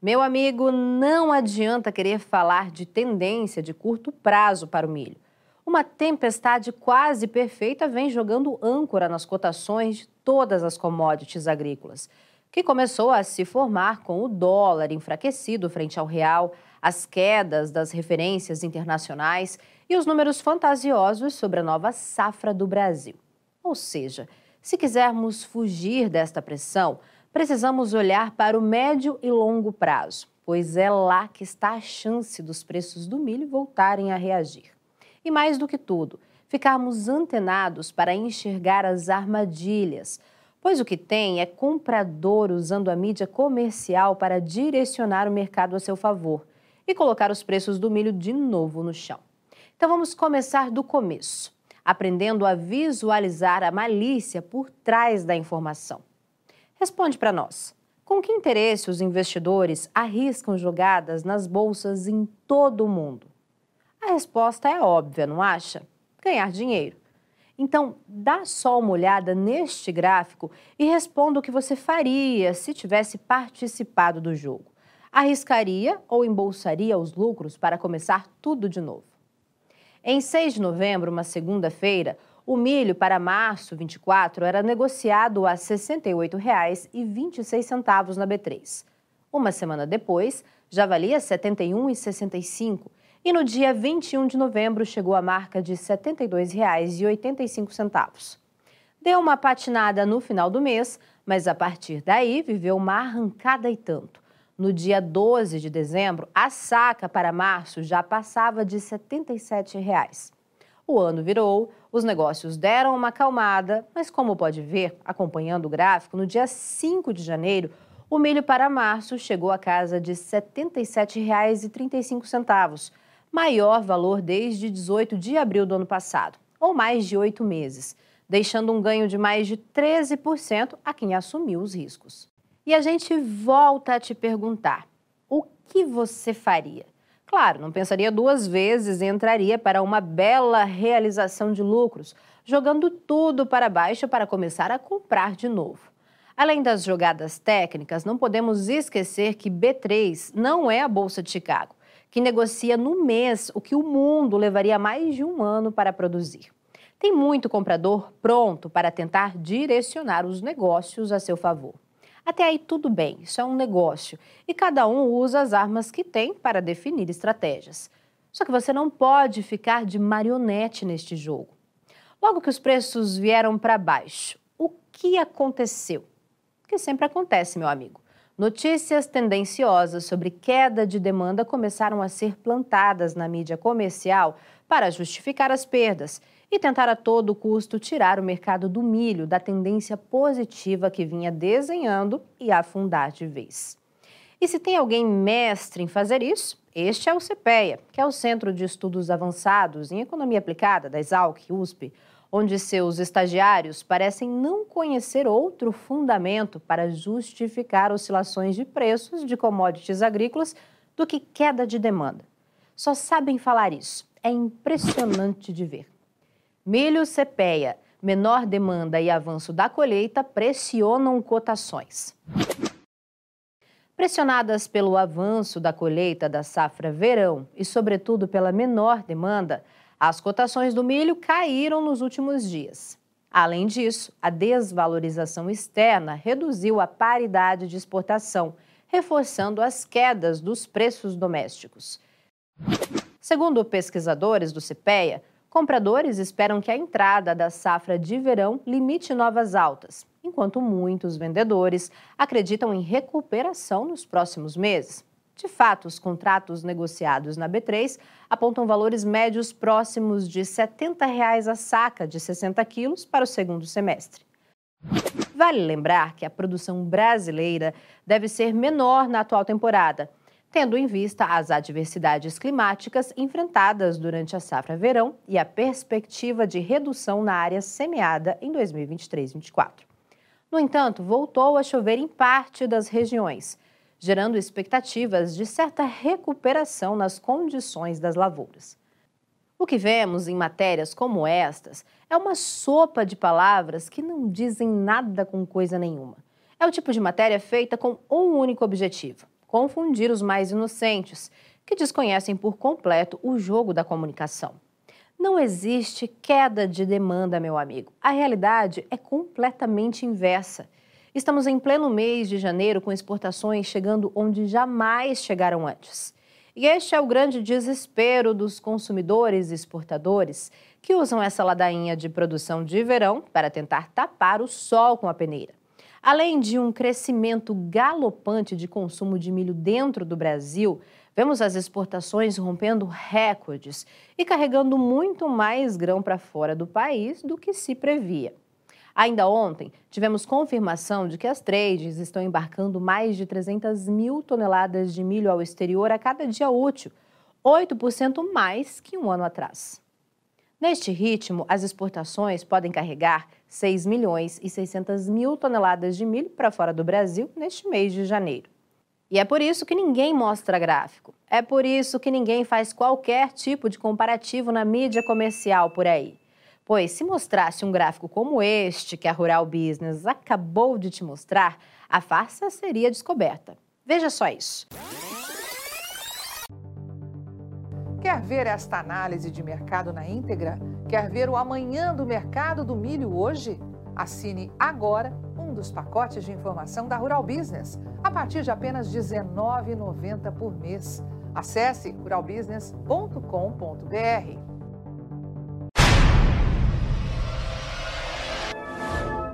Meu amigo, não adianta querer falar de tendência de curto prazo para o milho. Uma tempestade quase perfeita vem jogando âncora nas cotações de todas as commodities agrícolas, que começou a se formar com o dólar enfraquecido frente ao real, as quedas das referências internacionais e os números fantasiosos sobre a nova safra do Brasil. Ou seja, se quisermos fugir desta pressão, precisamos olhar para o médio e longo prazo, pois é lá que está a chance dos preços do milho voltarem a reagir. E mais do que tudo, ficarmos antenados para enxergar as armadilhas, pois o que tem é comprador usando a mídia comercial para direcionar o mercado a seu favor e colocar os preços do milho de novo no chão. Então vamos começar do começo, aprendendo a visualizar a malícia por trás da informação. Responde para nós. Com que interesse os investidores arriscam jogadas nas bolsas em todo o mundo? A resposta é óbvia, não acha? Ganhar dinheiro. Então, dá só uma olhada neste gráfico e responda o que você faria se tivesse participado do jogo. Arriscaria ou embolsaria os lucros para começar tudo de novo? Em 6 de novembro, uma segunda-feira, o milho para março 24 era negociado a R$ 68,26 na B3. Uma semana depois, já valia R$ 71,65 e no dia 21 de novembro chegou à marca de R$ 72,85. Deu uma patinada no final do mês, mas a partir daí viveu uma arrancada e tanto. No dia 12 de dezembro, a saca para março já passava de 77 reais. O ano virou, os negócios deram uma acalmada, mas como pode ver, acompanhando o gráfico, no dia 5 de janeiro, o milho para março chegou à casa de R$ 77,35, maior valor desde 18 de abril do ano passado, ou mais de oito meses, deixando um ganho de mais de 13% a quem assumiu os riscos. E a gente volta a te perguntar: o que você faria? Claro, não pensaria duas vezes e entraria para uma bela realização de lucros, jogando tudo para baixo para começar a comprar de novo. Além das jogadas técnicas, não podemos esquecer que B3 não é a Bolsa de Chicago, que negocia no mês o que o mundo levaria mais de um ano para produzir. Tem muito comprador pronto para tentar direcionar os negócios a seu favor. Até aí tudo bem, isso é um negócio e cada um usa as armas que tem para definir estratégias. Só que você não pode ficar de marionete neste jogo. Logo que os preços vieram para baixo, o que aconteceu? O que sempre acontece, meu amigo. Notícias tendenciosas sobre queda de demanda começaram a ser plantadas na mídia comercial para justificar as perdas e tentar a todo custo tirar o mercado do milho da tendência positiva que vinha desenhando e afundar de vez. E se tem alguém mestre em fazer isso, este é o CPEA, que é o Centro de Estudos Avançados em Economia Aplicada da Exalc, USP, onde seus estagiários parecem não conhecer outro fundamento para justificar oscilações de preços de commodities agrícolas do que queda de demanda. Só sabem falar isso. É impressionante de ver. Milho cepeia, menor demanda e avanço da colheita pressionam cotações. Pressionadas pelo avanço da colheita da safra verão e, sobretudo, pela menor demanda, as cotações do milho caíram nos últimos dias. Além disso, a desvalorização externa reduziu a paridade de exportação, reforçando as quedas dos preços domésticos. Segundo pesquisadores do CPEA, Compradores esperam que a entrada da safra de verão limite novas altas, enquanto muitos vendedores acreditam em recuperação nos próximos meses. De fato, os contratos negociados na B3 apontam valores médios próximos de 70 reais a saca de 60 quilos para o segundo semestre. Vale lembrar que a produção brasileira deve ser menor na atual temporada, tendo em vista as adversidades climáticas enfrentadas durante a safra verão e a perspectiva de redução na área semeada em 2023-24. No entanto, voltou a chover em parte das regiões, gerando expectativas de certa recuperação nas condições das lavouras. O que vemos em matérias como estas é uma sopa de palavras que não dizem nada com coisa nenhuma. É o tipo de matéria feita com um único objetivo: confundir os mais inocentes, que desconhecem por completo o jogo da comunicação. Não existe queda de demanda, meu amigo. A realidade é completamente inversa. Estamos em pleno mês de janeiro com exportações chegando onde jamais chegaram antes. E este é o grande desespero dos consumidores e exportadores que usam essa ladainha de produção de verão para tentar tapar o sol com a peneira. Além de um crescimento galopante de consumo de milho dentro do Brasil, vemos as exportações rompendo recordes e carregando muito mais grão para fora do país do que se previa. Ainda ontem, tivemos confirmação de que as trades estão embarcando mais de 300 mil toneladas de milho ao exterior a cada dia útil, 8% mais que um ano atrás. Neste ritmo, as exportações podem carregar 6 milhões e 600 mil toneladas de milho para fora do Brasil neste mês de janeiro. E é por isso que ninguém mostra gráfico. É por isso que ninguém faz qualquer tipo de comparativo na mídia comercial por aí. Pois se mostrasse um gráfico como este que a Rural Business acabou de te mostrar, a farsa seria descoberta. Veja só isso. Quer ver esta análise de mercado na íntegra? Quer ver o amanhã do mercado do milho hoje? Assine agora um dos pacotes de informação da Rural Business, a partir de apenas R$ 19,90 por mês. Acesse ruralbusiness.com.br.